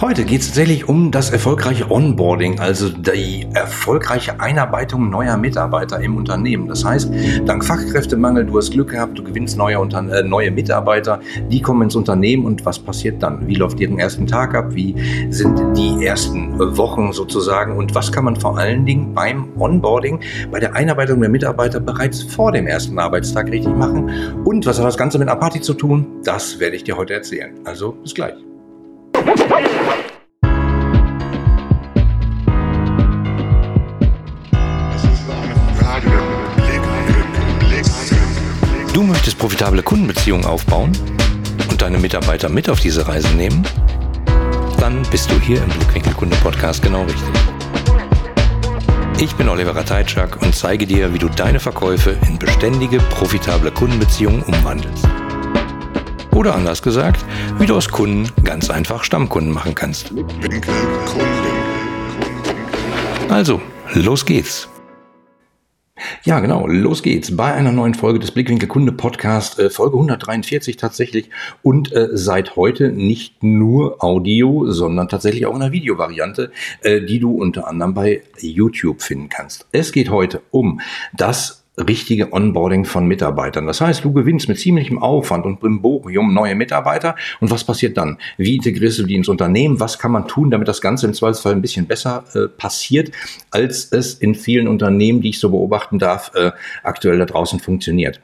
Heute geht es tatsächlich um das erfolgreiche Onboarding, also die erfolgreiche Einarbeitung neuer Mitarbeiter im Unternehmen. Das heißt, dank Fachkräftemangel, du hast Glück gehabt, du gewinnst neue, äh, neue Mitarbeiter, die kommen ins Unternehmen und was passiert dann? Wie läuft ihren ersten Tag ab? Wie sind die ersten Wochen sozusagen? Und was kann man vor allen Dingen beim Onboarding, bei der Einarbeitung der Mitarbeiter bereits vor dem ersten Arbeitstag richtig machen? Und was hat das Ganze mit Apati zu tun? Das werde ich dir heute erzählen. Also bis gleich. Du möchtest profitable Kundenbeziehungen aufbauen und deine Mitarbeiter mit auf diese Reise nehmen? Dann bist du hier im Blickwinkel Kunde Podcast genau richtig. Ich bin Oliver Rateitschak und zeige dir, wie du deine Verkäufe in beständige, profitable Kundenbeziehungen umwandelst. Oder anders gesagt, wie du aus Kunden ganz einfach Stammkunden machen kannst. Also, los geht's. Ja, genau, los geht's bei einer neuen Folge des Blickwinkel Kunde Podcast, äh, Folge 143 tatsächlich und äh, seit heute nicht nur Audio, sondern tatsächlich auch in einer Videovariante, äh, die du unter anderem bei YouTube finden kannst. Es geht heute um das richtige Onboarding von Mitarbeitern. Das heißt, du gewinnst mit ziemlichem Aufwand und Brimborium neue Mitarbeiter. Und was passiert dann? Wie integrierst du die ins Unternehmen? Was kann man tun, damit das Ganze im Zweifelsfall ein bisschen besser äh, passiert, als es in vielen Unternehmen, die ich so beobachten darf, äh, aktuell da draußen funktioniert?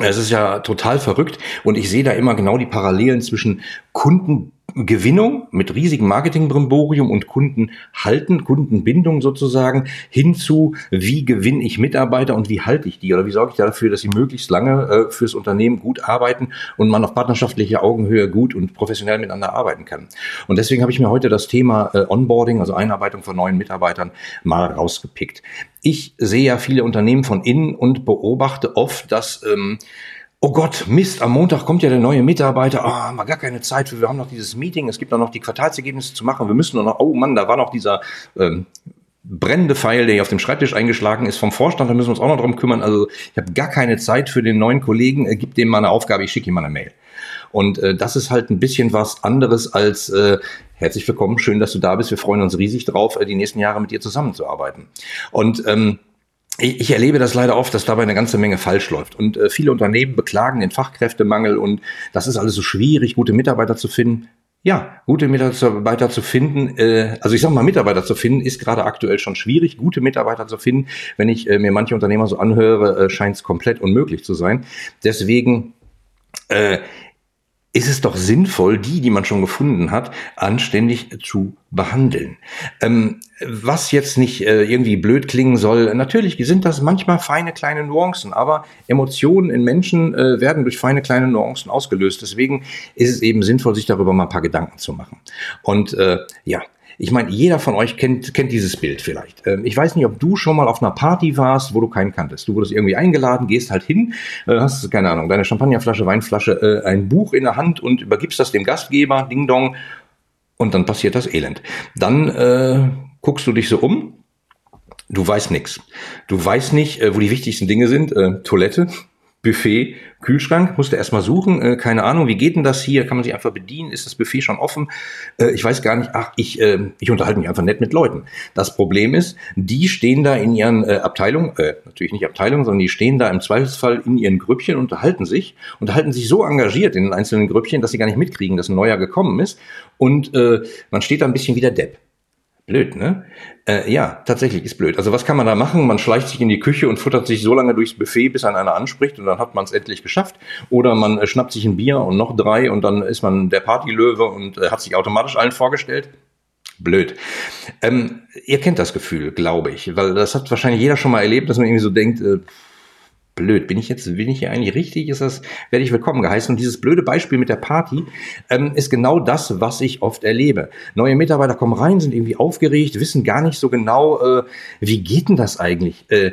Es ist ja total verrückt und ich sehe da immer genau die Parallelen zwischen Kunden Gewinnung mit riesigem Marketingbrimborium und Kunden halten, Kundenbindung sozusagen, hinzu, wie gewinne ich Mitarbeiter und wie halte ich die oder wie sorge ich dafür, dass sie möglichst lange äh, fürs Unternehmen gut arbeiten und man auf partnerschaftlicher Augenhöhe gut und professionell miteinander arbeiten kann. Und deswegen habe ich mir heute das Thema äh, Onboarding, also Einarbeitung von neuen Mitarbeitern, mal rausgepickt. Ich sehe ja viele Unternehmen von innen und beobachte oft, dass ähm, oh Gott, Mist, am Montag kommt ja der neue Mitarbeiter, ah, oh, haben wir gar keine Zeit für, wir haben noch dieses Meeting, es gibt noch die Quartalsergebnisse zu machen, wir müssen noch, oh Mann, da war noch dieser ähm, brennende Pfeil, der hier auf dem Schreibtisch eingeschlagen ist vom Vorstand, da müssen wir uns auch noch drum kümmern. Also ich habe gar keine Zeit für den neuen Kollegen, äh, gib dem mal eine Aufgabe, ich schicke ihm mal eine Mail. Und äh, das ist halt ein bisschen was anderes als äh, herzlich willkommen, schön, dass du da bist. Wir freuen uns riesig drauf, äh, die nächsten Jahre mit dir zusammenzuarbeiten. Und ähm, ich erlebe das leider oft, dass dabei eine ganze Menge falsch läuft. Und äh, viele Unternehmen beklagen den Fachkräftemangel und das ist alles so schwierig, gute Mitarbeiter zu finden. Ja, gute Mitarbeiter zu finden, äh, also ich sag mal, Mitarbeiter zu finden, ist gerade aktuell schon schwierig. Gute Mitarbeiter zu finden, wenn ich äh, mir manche Unternehmer so anhöre, äh, scheint es komplett unmöglich zu sein. Deswegen äh, ist es doch sinnvoll, die, die man schon gefunden hat, anständig zu behandeln. Ähm, was jetzt nicht äh, irgendwie blöd klingen soll, natürlich sind das manchmal feine kleine Nuancen, aber Emotionen in Menschen äh, werden durch feine kleine Nuancen ausgelöst. Deswegen ist es eben sinnvoll, sich darüber mal ein paar Gedanken zu machen. Und äh, ja, ich meine, jeder von euch kennt, kennt dieses Bild vielleicht. Ähm, ich weiß nicht, ob du schon mal auf einer Party warst, wo du keinen kanntest. Du wurdest irgendwie eingeladen, gehst halt hin, äh, hast, keine Ahnung, deine Champagnerflasche, Weinflasche, äh, ein Buch in der Hand und übergibst das dem Gastgeber, Ding Dong, und dann passiert das Elend. Dann äh, guckst du dich so um, du weißt nichts. Du weißt nicht, äh, wo die wichtigsten Dinge sind. Äh, Toilette, Buffet, Kühlschrank, musste erstmal suchen, äh, keine Ahnung, wie geht denn das hier? Kann man sich einfach bedienen? Ist das Buffet schon offen? Äh, ich weiß gar nicht, ach, ich, äh, ich unterhalte mich einfach nett mit Leuten. Das Problem ist, die stehen da in ihren äh, Abteilungen, äh, natürlich nicht Abteilungen, sondern die stehen da im Zweifelsfall in ihren Grüppchen, unterhalten sich, unterhalten sich so engagiert in den einzelnen Grüppchen, dass sie gar nicht mitkriegen, dass ein neuer gekommen ist. Und äh, man steht da ein bisschen wie der Depp. Blöd, ne? Äh, ja, tatsächlich ist blöd. Also was kann man da machen? Man schleicht sich in die Küche und futtert sich so lange durchs Buffet, bis ein einer anspricht und dann hat man es endlich geschafft. Oder man äh, schnappt sich ein Bier und noch drei und dann ist man der Partylöwe und äh, hat sich automatisch allen vorgestellt. Blöd. Ähm, ihr kennt das Gefühl, glaube ich, weil das hat wahrscheinlich jeder schon mal erlebt, dass man irgendwie so denkt, äh, blöd. Bin ich jetzt, bin ich hier eigentlich richtig? Ist das, werde ich willkommen geheißen? Und dieses blöde Beispiel mit der Party ähm, ist genau das, was ich oft erlebe. Neue Mitarbeiter kommen rein, sind irgendwie aufgeregt, wissen gar nicht so genau, äh, wie geht denn das eigentlich? Äh,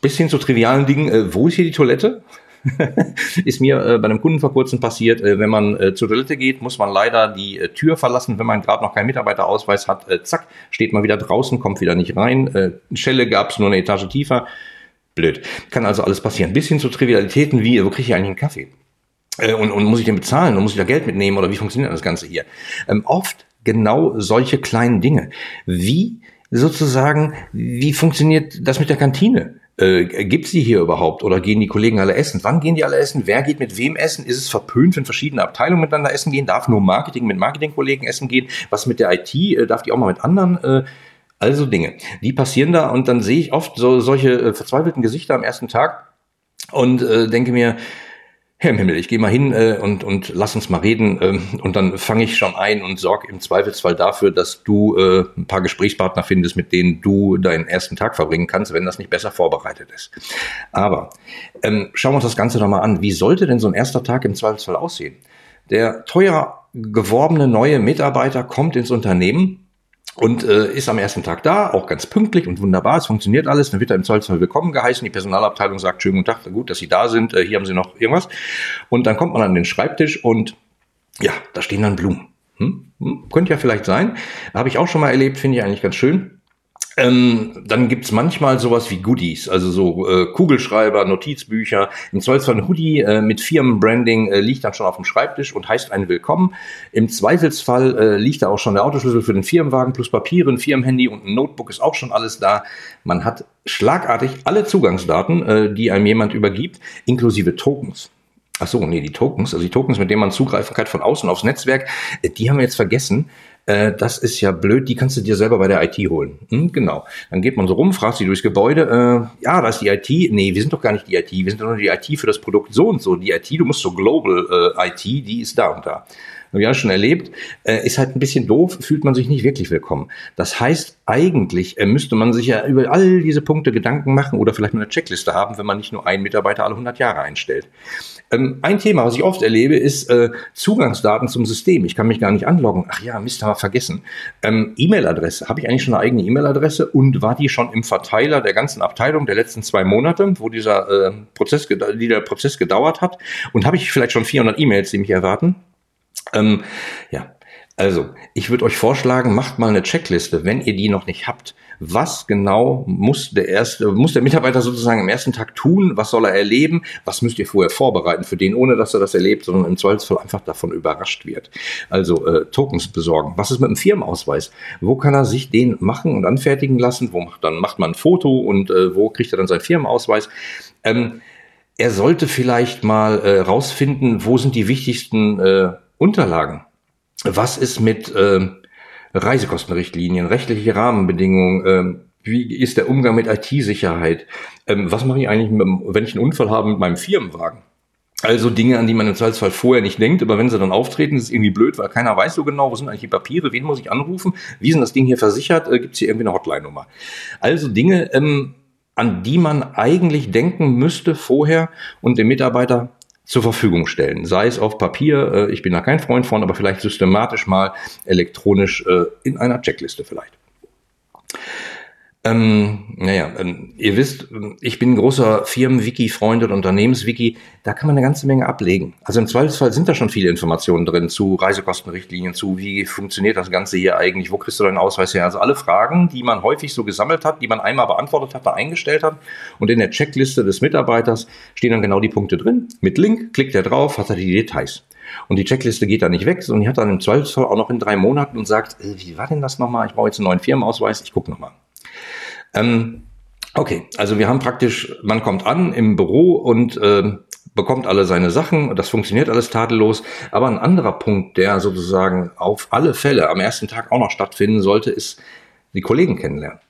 bis hin zu trivialen Dingen, äh, wo ist hier die Toilette? ist mir äh, bei einem Kunden vor kurzem passiert. Äh, wenn man äh, zur Toilette geht, muss man leider die äh, Tür verlassen, wenn man gerade noch keinen Mitarbeiterausweis hat. Äh, zack, steht man wieder draußen, kommt wieder nicht rein. Äh, Schelle gab es nur eine Etage tiefer blöd. Kann also alles passieren. Bis hin zu Trivialitäten wie, wo kriege ich eigentlich einen Kaffee? Äh, und, und muss ich den bezahlen und muss ich da Geld mitnehmen oder wie funktioniert das Ganze hier? Ähm, oft genau solche kleinen Dinge. Wie sozusagen, wie funktioniert das mit der Kantine? Äh, gibt sie hier überhaupt oder gehen die Kollegen alle essen? Wann gehen die alle essen? Wer geht mit wem essen? Ist es verpönt, wenn verschiedene Abteilungen miteinander essen gehen? Darf nur Marketing mit Marketingkollegen essen gehen? Was mit der IT? Äh, darf die auch mal mit anderen? Äh, also Dinge, die passieren da und dann sehe ich oft so solche äh, verzweifelten Gesichter am ersten Tag und äh, denke mir, Herr im Himmel, ich gehe mal hin äh, und, und lass uns mal reden ähm, und dann fange ich schon ein und sorge im Zweifelsfall dafür, dass du äh, ein paar Gesprächspartner findest, mit denen du deinen ersten Tag verbringen kannst, wenn das nicht besser vorbereitet ist. Aber ähm, schauen wir uns das Ganze doch mal an. Wie sollte denn so ein erster Tag im Zweifelsfall aussehen? Der teuer geworbene neue Mitarbeiter kommt ins Unternehmen und äh, ist am ersten Tag da, auch ganz pünktlich und wunderbar, es funktioniert alles, dann wird er im Zweifelsfall willkommen geheißen, die Personalabteilung sagt, schönen guten Tag, gut, dass Sie da sind, äh, hier haben Sie noch irgendwas. Und dann kommt man an den Schreibtisch und ja, da stehen dann Blumen. Hm? Hm? Könnte ja vielleicht sein, habe ich auch schon mal erlebt, finde ich eigentlich ganz schön. Ähm, dann gibt's manchmal sowas wie Goodies, also so äh, Kugelschreiber, Notizbücher. Im Zweifelsfall ein Hoodie äh, mit Firmenbranding äh, liegt dann schon auf dem Schreibtisch und heißt einen Willkommen. Im Zweifelsfall äh, liegt da auch schon der Autoschlüssel für den Firmenwagen plus Papiere, ein Firmenhandy und ein Notebook ist auch schon alles da. Man hat schlagartig alle Zugangsdaten, äh, die einem jemand übergibt, inklusive Tokens. Ach so, nee, die Tokens, also die Tokens, mit denen man zugreifen kann von außen aufs Netzwerk, äh, die haben wir jetzt vergessen. Äh, das ist ja blöd, die kannst du dir selber bei der IT holen. Hm, genau. Dann geht man so rum, fragt sie durchs Gebäude, äh, ja, da ist die IT. Nee, wir sind doch gar nicht die IT, wir sind doch nur die IT für das Produkt so und so. Die IT, du musst so Global äh, IT, die ist da und da. Haben wir ja schon erlebt, äh, ist halt ein bisschen doof, fühlt man sich nicht wirklich willkommen. Das heißt, eigentlich äh, müsste man sich ja über all diese Punkte Gedanken machen oder vielleicht eine Checkliste haben, wenn man nicht nur einen Mitarbeiter alle 100 Jahre einstellt. Ähm, ein Thema, was ich oft erlebe, ist äh, Zugangsdaten zum System. Ich kann mich gar nicht anloggen. Ach ja, Mist, haben wir vergessen. Ähm, E-Mail-Adresse. Habe ich eigentlich schon eine eigene E-Mail-Adresse und war die schon im Verteiler der ganzen Abteilung der letzten zwei Monate, wo dieser äh, Prozess, die der Prozess gedauert hat? Und habe ich vielleicht schon 400 E-Mails, die mich erwarten? Ähm, ja, also, ich würde euch vorschlagen, macht mal eine Checkliste, wenn ihr die noch nicht habt. Was genau muss der erste, muss der Mitarbeiter sozusagen am ersten Tag tun? Was soll er erleben? Was müsst ihr vorher vorbereiten für den, ohne dass er das erlebt, sondern im Zweifelsfall einfach davon überrascht wird? Also äh, Tokens besorgen. Was ist mit dem Firmenausweis? Wo kann er sich den machen und anfertigen lassen? Wo macht dann macht man ein Foto und äh, wo kriegt er dann seinen Firmenausweis? Ähm, er sollte vielleicht mal äh, rausfinden, wo sind die wichtigsten äh, Unterlagen was ist mit äh, Reisekostenrichtlinien, rechtliche Rahmenbedingungen, äh, wie ist der Umgang mit IT-Sicherheit? Ähm, was mache ich eigentlich, mit, wenn ich einen Unfall habe mit meinem Firmenwagen? Also Dinge, an die man im Zweifelsfall vorher nicht denkt, aber wenn sie dann auftreten, ist es irgendwie blöd, weil keiner weiß so genau, wo sind eigentlich die Papiere, wen muss ich anrufen, wie ist denn das Ding hier versichert, äh, gibt es hier irgendwie eine Hotline-Nummer. Also Dinge, ähm, an die man eigentlich denken müsste vorher und dem Mitarbeiter zur Verfügung stellen. Sei es auf Papier, äh, ich bin da kein Freund von, aber vielleicht systematisch mal elektronisch äh, in einer Checkliste vielleicht. Ähm, naja, ähm, ihr wisst, ich bin großer Firmen-Wiki-Freund und Unternehmens-Wiki. Da kann man eine ganze Menge ablegen. Also im Zweifelsfall sind da schon viele Informationen drin zu Reisekostenrichtlinien, zu wie funktioniert das Ganze hier eigentlich, wo kriegst du deinen Ausweis her? Also alle Fragen, die man häufig so gesammelt hat, die man einmal beantwortet hat, da eingestellt hat. Und in der Checkliste des Mitarbeiters stehen dann genau die Punkte drin. Mit Link klickt er drauf, hat er die Details. Und die Checkliste geht da nicht weg, sondern die hat dann im Zweifelsfall auch noch in drei Monaten und sagt, äh, wie war denn das nochmal? Ich brauche jetzt einen neuen Firmenausweis, ich gucke nochmal. Ähm, okay, also wir haben praktisch, man kommt an im Büro und äh, bekommt alle seine Sachen, das funktioniert alles tadellos. Aber ein anderer Punkt, der sozusagen auf alle Fälle am ersten Tag auch noch stattfinden sollte, ist die Kollegen kennenlernen.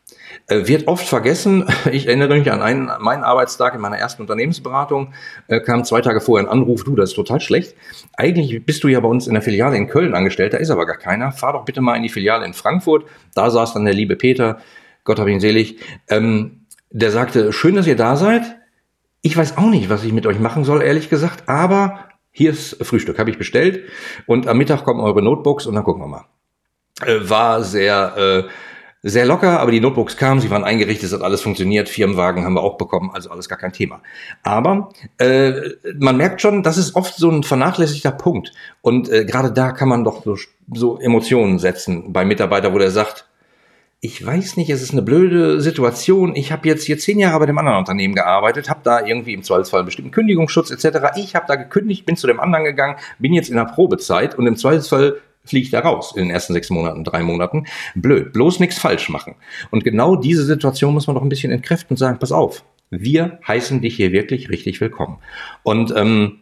Äh, wird oft vergessen. Ich erinnere mich an einen, meinen Arbeitstag in meiner ersten Unternehmensberatung, äh, kam zwei Tage vorher ein Anruf, du, das ist total schlecht. Eigentlich bist du ja bei uns in der Filiale in Köln angestellt, da ist aber gar keiner. Fahr doch bitte mal in die Filiale in Frankfurt. Da saß dann der liebe Peter, Gott hab ihn selig, ähm, der sagte, schön, dass ihr da seid. Ich weiß auch nicht, was ich mit euch machen soll, ehrlich gesagt, aber hier ist Frühstück, habe ich bestellt und am Mittag kommen eure Notebooks und dann gucken wir mal. Äh, war sehr, äh, sehr locker, aber die Notebooks kamen, sie waren eingerichtet, es hat alles funktioniert, Firmenwagen haben wir auch bekommen, also alles gar kein Thema. Aber äh, man merkt schon, das ist oft so ein vernachlässigter Punkt und äh, gerade da kann man doch so, so Emotionen setzen beim Mitarbeiter, wo der sagt, ich weiß nicht, es ist eine blöde Situation. Ich habe jetzt hier zehn Jahre bei dem anderen Unternehmen gearbeitet, habe da irgendwie im Zweifelsfall einen bestimmten Kündigungsschutz etc. Ich habe da gekündigt, bin zu dem anderen gegangen, bin jetzt in der Probezeit und im Zweifelsfall fliege ich da raus in den ersten sechs Monaten, drei Monaten. Blöd, bloß nichts falsch machen. Und genau diese Situation muss man doch ein bisschen entkräften und sagen, pass auf, wir heißen dich hier wirklich richtig willkommen. Und ähm,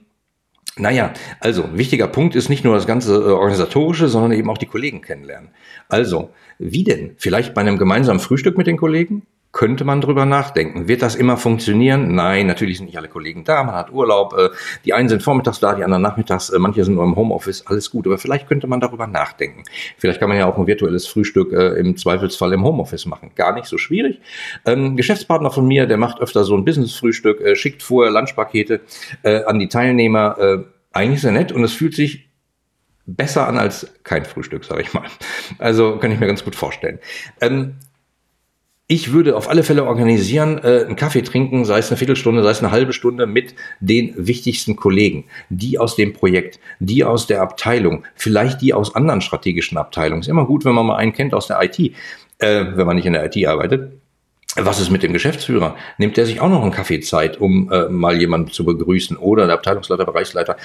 naja, also wichtiger Punkt ist nicht nur das ganze äh, organisatorische, sondern eben auch die Kollegen kennenlernen. Also, wie denn? Vielleicht bei einem gemeinsamen Frühstück mit den Kollegen? Könnte man drüber nachdenken. Wird das immer funktionieren? Nein, natürlich sind nicht alle Kollegen da, man hat Urlaub, äh, die einen sind vormittags da, die anderen nachmittags, äh, manche sind nur im Homeoffice, alles gut, aber vielleicht könnte man darüber nachdenken. Vielleicht kann man ja auch ein virtuelles Frühstück äh, im Zweifelsfall im Homeoffice machen. Gar nicht so schwierig. Ähm, Geschäftspartner von mir, der macht öfter so ein Business-Frühstück, schickt vorher Lunchpakete an die Teilnehmer. Eigentlich sehr nett und es fühlt sich besser an als kein Frühstück, sage ich mal. Also kann ich mir ganz gut vorstellen. Ähm, ich würde auf alle Fälle organisieren, äh, einen Kaffee trinken, sei es eine Viertelstunde, sei es eine halbe Stunde mit den wichtigsten Kollegen, die aus dem Projekt, die aus der Abteilung, vielleicht die aus anderen strategischen Abteilungen. Ist immer gut, wenn man mal einen kennt aus der IT, äh, wenn man nicht in der IT arbeitet. Was ist mit dem Geschäftsführer? Nimmt der sich auch noch einen Kaffee Zeit, um äh, mal jemanden zu begrüßen oder der Abteilungsleiter, Bereichsleiter?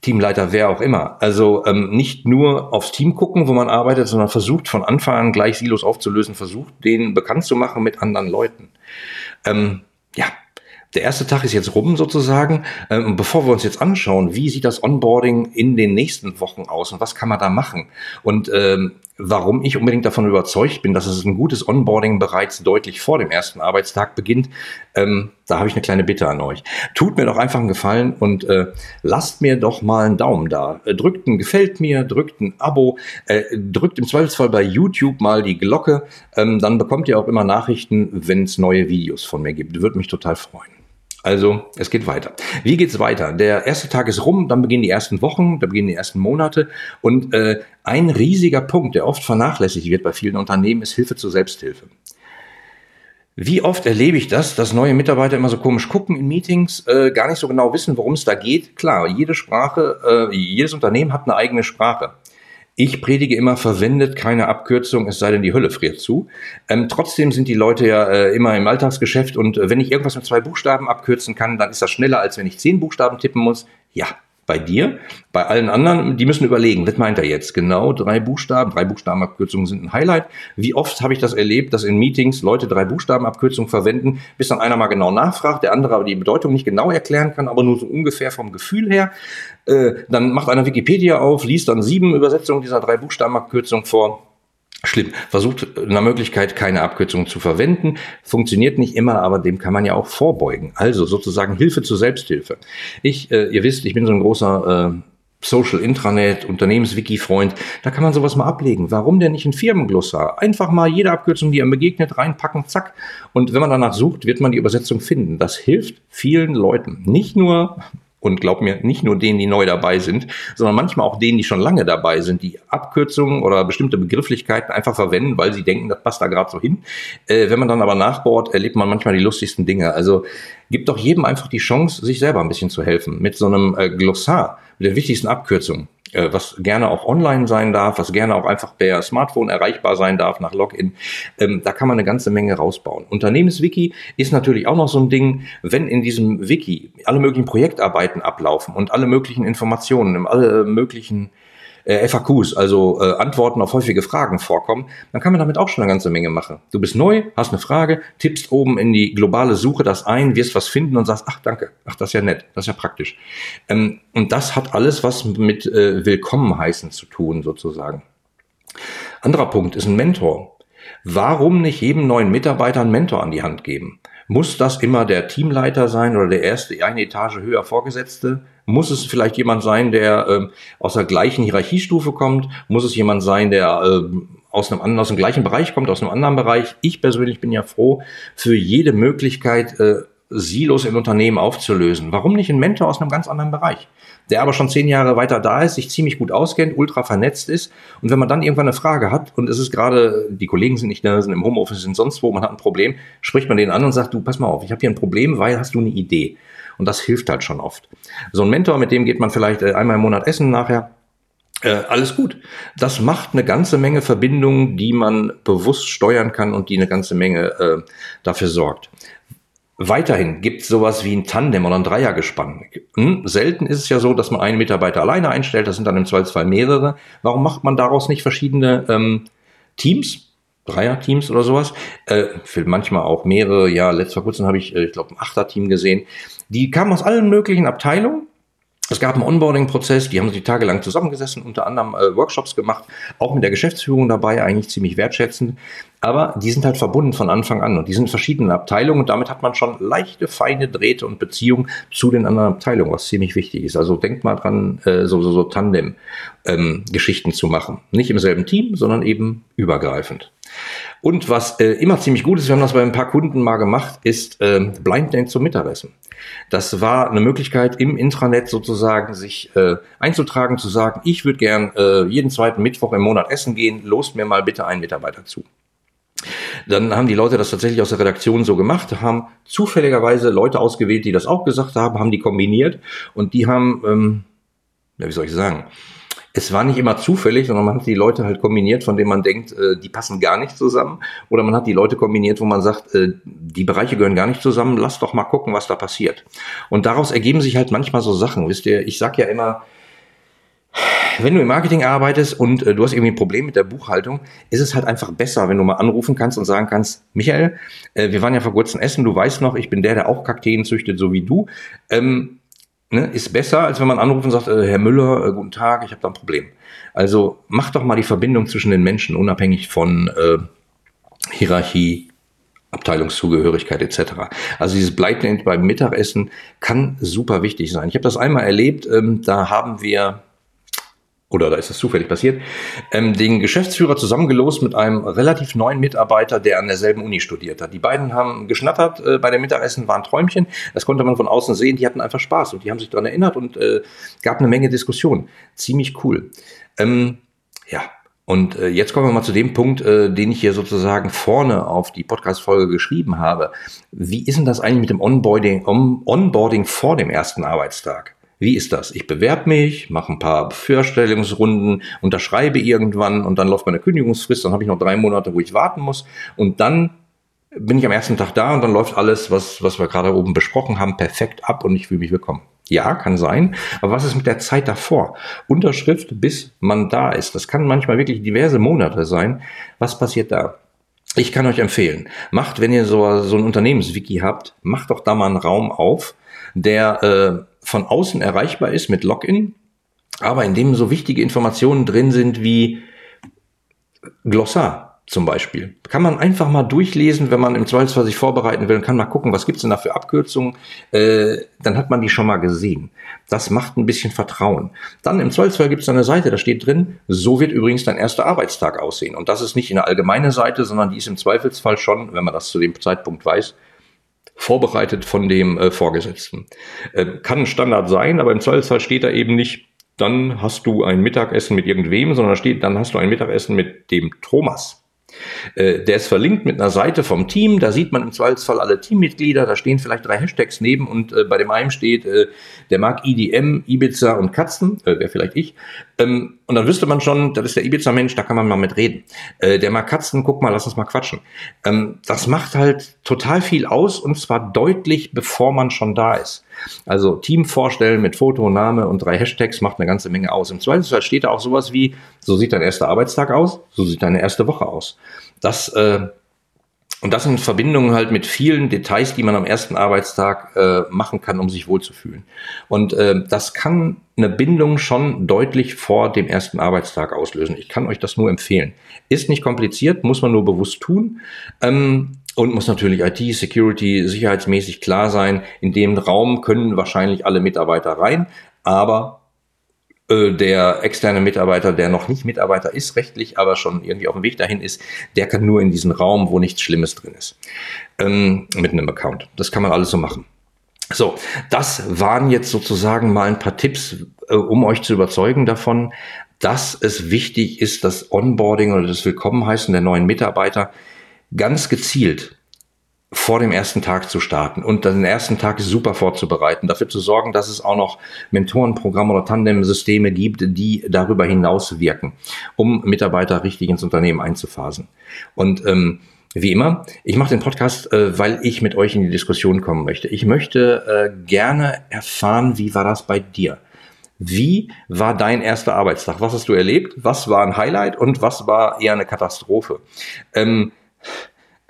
Teamleiter, wer auch immer. Also ähm, nicht nur aufs Team gucken, wo man arbeitet, sondern versucht von Anfang an gleich Silos aufzulösen, versucht den bekannt zu machen mit anderen Leuten. Ähm, ja, der erste Tag ist jetzt rum sozusagen. Ähm, bevor wir uns jetzt anschauen, wie sieht das Onboarding in den nächsten Wochen aus und was kann man da machen? Und ähm, warum ich unbedingt davon überzeugt bin, dass es ein gutes Onboarding bereits deutlich vor dem ersten Arbeitstag beginnt, ähm, da habe ich eine kleine Bitte an euch. Tut mir doch einfach einen Gefallen und äh, lasst mir doch mal einen Daumen da. Äh, drückt ein Gefällt mir, drückt ein Abo, äh, drückt im Zweifelsfall bei YouTube mal die Glocke. Ähm, dann bekommt ihr auch immer Nachrichten, wenn es neue Videos von mir gibt. Würde mich total freuen. Also, es geht weiter. Wie geht's weiter? Der erste Tag ist rum, dann beginnen die ersten Wochen, dann beginnen die ersten Monate. Und äh, ein riesiger Punkt, der oft vernachlässigt wird bei vielen Unternehmen, ist Hilfe zur Selbsthilfe. Wie oft erlebe ich das, dass neue Mitarbeiter immer so komisch gucken in Meetings, äh, gar nicht so genau wissen, worum es da geht? Klar, jede Sprache, äh, jedes Unternehmen hat eine eigene Sprache. Ich predige immer, verwendet keine Abkürzung, es sei denn, die Hölle friert zu. Ähm, trotzdem sind die Leute ja äh, immer im Alltagsgeschäft und äh, wenn ich irgendwas mit zwei Buchstaben abkürzen kann, dann ist das schneller, als wenn ich zehn Buchstaben tippen muss. Ja, bei dir. Bei allen anderen, die müssen überlegen, was meint er jetzt? Genau, drei Buchstaben, drei Buchstabenabkürzungen sind ein Highlight. Wie oft habe ich das erlebt, dass in Meetings Leute drei Buchstabenabkürzungen verwenden, bis dann einer mal genau nachfragt, der andere aber die Bedeutung nicht genau erklären kann, aber nur so ungefähr vom Gefühl her. Äh, dann macht einer Wikipedia auf, liest dann sieben Übersetzungen dieser drei Buchstabenabkürzungen vor schlimm. Versucht nach Möglichkeit keine Abkürzung zu verwenden. Funktioniert nicht immer, aber dem kann man ja auch vorbeugen. Also sozusagen Hilfe zur Selbsthilfe. Ich, äh, ihr wisst, ich bin so ein großer äh, Social Intranet, Unternehmenswiki-Freund, da kann man sowas mal ablegen. Warum denn nicht ein Firmenglossar? Einfach mal jede Abkürzung, die einem begegnet, reinpacken, zack. Und wenn man danach sucht, wird man die Übersetzung finden. Das hilft vielen Leuten. Nicht nur und glaub mir, nicht nur denen, die neu dabei sind, sondern manchmal auch denen, die schon lange dabei sind, die Abkürzungen oder bestimmte Begrifflichkeiten einfach verwenden, weil sie denken, das passt da gerade so hin. Äh, wenn man dann aber nachbaut, erlebt man manchmal die lustigsten Dinge. Also gibt doch jedem einfach die Chance, sich selber ein bisschen zu helfen. Mit so einem äh, Glossar, mit den wichtigsten Abkürzungen. Äh, was gerne auch online sein darf, was gerne auch einfach per Smartphone erreichbar sein darf nach Login. Ähm, da kann man eine ganze Menge rausbauen. Unternehmenswiki ist natürlich auch noch so ein Ding, wenn in diesem Wiki alle möglichen Projektarbeiten ablaufen und alle möglichen Informationen, alle möglichen äh, FAQs, also äh, Antworten auf häufige Fragen vorkommen, dann kann man damit auch schon eine ganze Menge machen. Du bist neu, hast eine Frage, tippst oben in die globale Suche das ein, wirst was finden und sagst, ach danke, ach das ist ja nett, das ist ja praktisch. Ähm, und das hat alles was mit äh, Willkommen heißen zu tun, sozusagen. Anderer Punkt ist ein Mentor. Warum nicht jedem neuen Mitarbeiter einen Mentor an die Hand geben? Muss das immer der Teamleiter sein oder der erste eine Etage höher Vorgesetzte? Muss es vielleicht jemand sein, der äh, aus der gleichen Hierarchiestufe kommt? Muss es jemand sein, der äh, aus einem anderen, aus dem gleichen Bereich kommt, aus einem anderen Bereich? Ich persönlich bin ja froh für jede Möglichkeit, äh, Silos in Unternehmen aufzulösen. Warum nicht ein Mentor aus einem ganz anderen Bereich? Der aber schon zehn Jahre weiter da ist, sich ziemlich gut auskennt, ultra vernetzt ist. Und wenn man dann irgendwann eine Frage hat und es ist gerade, die Kollegen sind nicht da, sind im Homeoffice, sind sonst wo, man hat ein Problem, spricht man den an und sagt, du, pass mal auf, ich habe hier ein Problem, weil hast du eine Idee? Und das hilft halt schon oft. So ein Mentor, mit dem geht man vielleicht äh, einmal im Monat essen nachher Äh, alles gut. Das macht eine ganze Menge Verbindungen, die man bewusst steuern kann und die eine ganze Menge äh, dafür sorgt. Weiterhin gibt es sowas wie ein Tandem oder ein Dreiergespann. Hm? Selten ist es ja so, dass man einen Mitarbeiter alleine einstellt, das sind dann im Zweifelsfall mehrere. Warum macht man daraus nicht verschiedene ähm, Teams? Dreier-Teams oder sowas. Äh, für manchmal auch mehrere. Ja, letzt vor kurzem habe ich, äh, ich glaube, ein Achter-Team gesehen. Die kamen aus allen möglichen Abteilungen es gab einen Onboarding-Prozess, die haben sich tagelang zusammengesessen, unter anderem äh, Workshops gemacht, auch mit der Geschäftsführung dabei, eigentlich ziemlich wertschätzend. Aber die sind halt verbunden von Anfang an und die sind in verschiedenen Abteilungen und damit hat man schon leichte, feine Drähte und Beziehungen zu den anderen Abteilungen, was ziemlich wichtig ist. Also denkt mal dran, äh, so, so, so Tandem-Geschichten ähm, zu machen. Nicht im selben Team, sondern eben übergreifend. Und was äh, immer ziemlich gut ist, wir haben das bei ein paar Kunden mal gemacht, ist äh, Blind Date zum Mittagessen. Das war eine Möglichkeit im Intranet sozusagen sich äh, einzutragen, zu sagen, ich würde gern äh, jeden zweiten Mittwoch im Monat essen gehen, lost mir mal bitte einen Mitarbeiter zu. Dann haben die Leute das tatsächlich aus der Redaktion so gemacht, haben zufälligerweise Leute ausgewählt, die das auch gesagt haben, haben die kombiniert und die haben, ähm, wie soll ich sagen, es war nicht immer zufällig, sondern man hat die Leute halt kombiniert, von denen man denkt, äh, die passen gar nicht zusammen. Oder man hat die Leute kombiniert, wo man sagt, äh, die Bereiche gehören gar nicht zusammen, lass doch mal gucken, was da passiert. Und daraus ergeben sich halt manchmal so Sachen. Wisst ihr, ich sag ja immer, wenn du im Marketing arbeitest und äh, du hast irgendwie ein Problem mit der Buchhaltung, ist es halt einfach besser, wenn du mal anrufen kannst und sagen kannst, Michael, äh, wir waren ja vor kurzem essen, du weißt noch, ich bin der, der auch Kakteen züchtet, so wie du. Ähm, ne, ist besser, als wenn man anruft und sagt, äh, Herr Müller, äh, guten Tag, ich habe da ein Problem. Also mach doch mal die Verbindung zwischen den Menschen, unabhängig von äh, Hierarchie, Abteilungszugehörigkeit etc. Also dieses Bleibend beim Mittagessen kann super wichtig sein. Ich habe das einmal erlebt, ähm, da haben wir oder da ist es zufällig passiert, ähm, den Geschäftsführer zusammengelost mit einem relativ neuen Mitarbeiter, der an derselben Uni studiert hat. Die beiden haben geschnattert äh, bei dem Mittagessen, waren Träumchen. Das konnte man von außen sehen. Die hatten einfach Spaß und die haben sich daran erinnert und äh, gab eine Menge Diskussion. Ziemlich cool. Ähm, ja, und äh, jetzt kommen wir mal zu dem Punkt, äh, den ich hier sozusagen vorne auf die Podcast-Folge geschrieben habe. Wie ist denn das eigentlich mit dem Onboarding, on Onboarding vor dem ersten Arbeitstag? Wie ist das? Ich bewerbe mich, mache ein paar Vorstellungsrunden, unterschreibe irgendwann und dann läuft meine Kündigungsfrist, dann habe ich noch drei Monate, wo ich warten muss und dann bin ich am ersten Tag da und dann läuft alles, was, was wir gerade oben besprochen haben, perfekt ab und ich fühle mich willkommen. Ja, kann sein. Aber was ist mit der Zeit davor? Unterschrift, bis man da ist. Das kann manchmal wirklich diverse Monate sein. Was passiert da? Ich kann euch empfehlen, macht, wenn ihr so, so ein Unternehmenswiki habt, macht doch da mal einen Raum auf, der äh, von außen erreichbar ist mit Login, aber in dem so wichtige Informationen drin sind wie Glossar zum Beispiel. Kann man einfach mal durchlesen, wenn man im Zweifelsfall sich vorbereiten will und kann mal gucken, was gibt's denn da für Abkürzungen. Äh, dann hat man die schon mal gesehen. Das macht ein bisschen Vertrauen. Dann im Zweifelsfall gibt's da eine Seite, da steht drin, so wird übrigens dein erster Arbeitstag aussehen. Und das ist nicht eine allgemeine Seite, sondern die ist im Zweifelsfall schon, wenn man das zu dem Zeitpunkt weiß, vorbereitet von dem äh, Vorgesetzten. Äh, kann ein Standard sein, aber im Zweifelsfall steht da eben nicht, dann hast du ein Mittagessen mit irgendwem, sondern steht, dann hast du ein Mittagessen mit dem Thomas. Äh, der ist verlinkt mit einer Seite vom Team, da sieht man im Zweifelsfall alle Teammitglieder, da stehen vielleicht drei Hashtags neben und äh, bei dem einen steht, äh, der mag IDM, Ibiza und Katzen, äh, wäre vielleicht ich. Ähm, und dann wüsste man schon, das ist der Ibiza-Mensch, da kann man mal mit reden. Äh, der mag Katzen, guck mal, lass uns mal quatschen. Ähm, das macht halt total viel aus und zwar deutlich, bevor man schon da ist. Also Team vorstellen mit Foto, Name und drei Hashtags macht eine ganze Menge aus. Im Zweifelsfall steht da auch sowas wie, so sieht dein erster Arbeitstag aus, so sieht deine erste Woche aus. Das äh, und das in Verbindung halt mit vielen Details, die man am ersten Arbeitstag äh, machen kann, um sich wohlzufühlen. Und äh, das kann eine Bindung schon deutlich vor dem ersten Arbeitstag auslösen. Ich kann euch das nur empfehlen. Ist nicht kompliziert, muss man nur bewusst tun. Ähm, und muss natürlich IT, Security, sicherheitsmäßig klar sein. In dem Raum können wahrscheinlich alle Mitarbeiter rein, aber der externe Mitarbeiter, der noch nicht Mitarbeiter ist rechtlich, aber schon irgendwie auf dem Weg dahin ist, der kann nur in diesen Raum, wo nichts Schlimmes drin ist, ähm, mit einem Account. Das kann man alles so machen. So, das waren jetzt sozusagen mal ein paar Tipps, äh, um euch zu überzeugen davon, dass es wichtig ist, das Onboarding oder das Willkommenheißen der neuen Mitarbeiter ganz gezielt vor dem ersten Tag zu starten und den ersten Tag super vorzubereiten, dafür zu sorgen, dass es auch noch Mentorenprogramme oder Tandem-Systeme gibt, die darüber hinaus wirken, um Mitarbeiter richtig ins Unternehmen einzuphasen. Und ähm, wie immer, ich mache den Podcast, äh, weil ich mit euch in die Diskussion kommen möchte. Ich möchte äh, gerne erfahren, wie war das bei dir? Wie war dein erster Arbeitstag? Was hast du erlebt? Was war ein Highlight und was war eher eine Katastrophe? Ähm,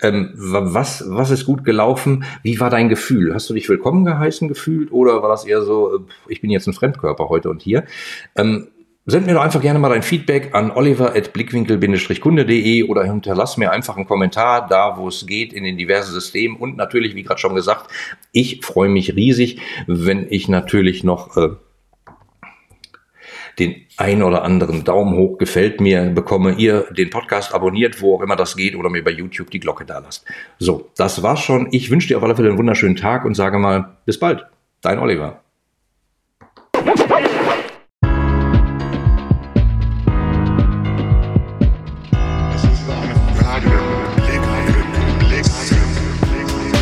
ähm, was, was ist gut gelaufen? Wie war dein Gefühl? Hast du dich willkommen geheißen gefühlt oder war das eher so, äh, ich bin jetzt ein Fremdkörper heute und hier? Ähm, Send mir doch einfach gerne mal dein Feedback an oliver.blickwinkel-kunde.de oder hinterlass mir einfach einen Kommentar da, wo es geht, in den diversen Systemen. Und natürlich, wie gerade schon gesagt, ich freue mich riesig, wenn ich natürlich noch äh, den ein oder anderen Daumen hoch gefällt mir bekomme, ihr den Podcast abonniert, wo auch immer das geht, oder mir bei YouTube die Glocke da lasst. So, das war's schon. Ich wünsche dir auf alle Fälle einen wunderschönen Tag und sage mal, bis bald. Dein Oliver.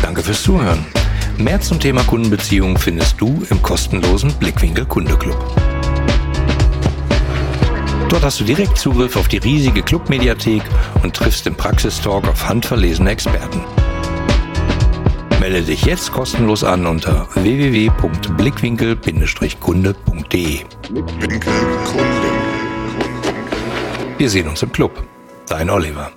Danke fürs Zuhören. Mehr zum Thema Kundenbeziehung findest du im kostenlosen Blickwinkel Kunde Club. Dort hast du direkt Zugriff auf die riesige Clubmediathek und triffst im Praxistalk auf handverlesene Experten. Melde dich jetzt kostenlos an unter www.blickwinkel-kunde.de. Wir sehen uns im Club. Dein Oliver.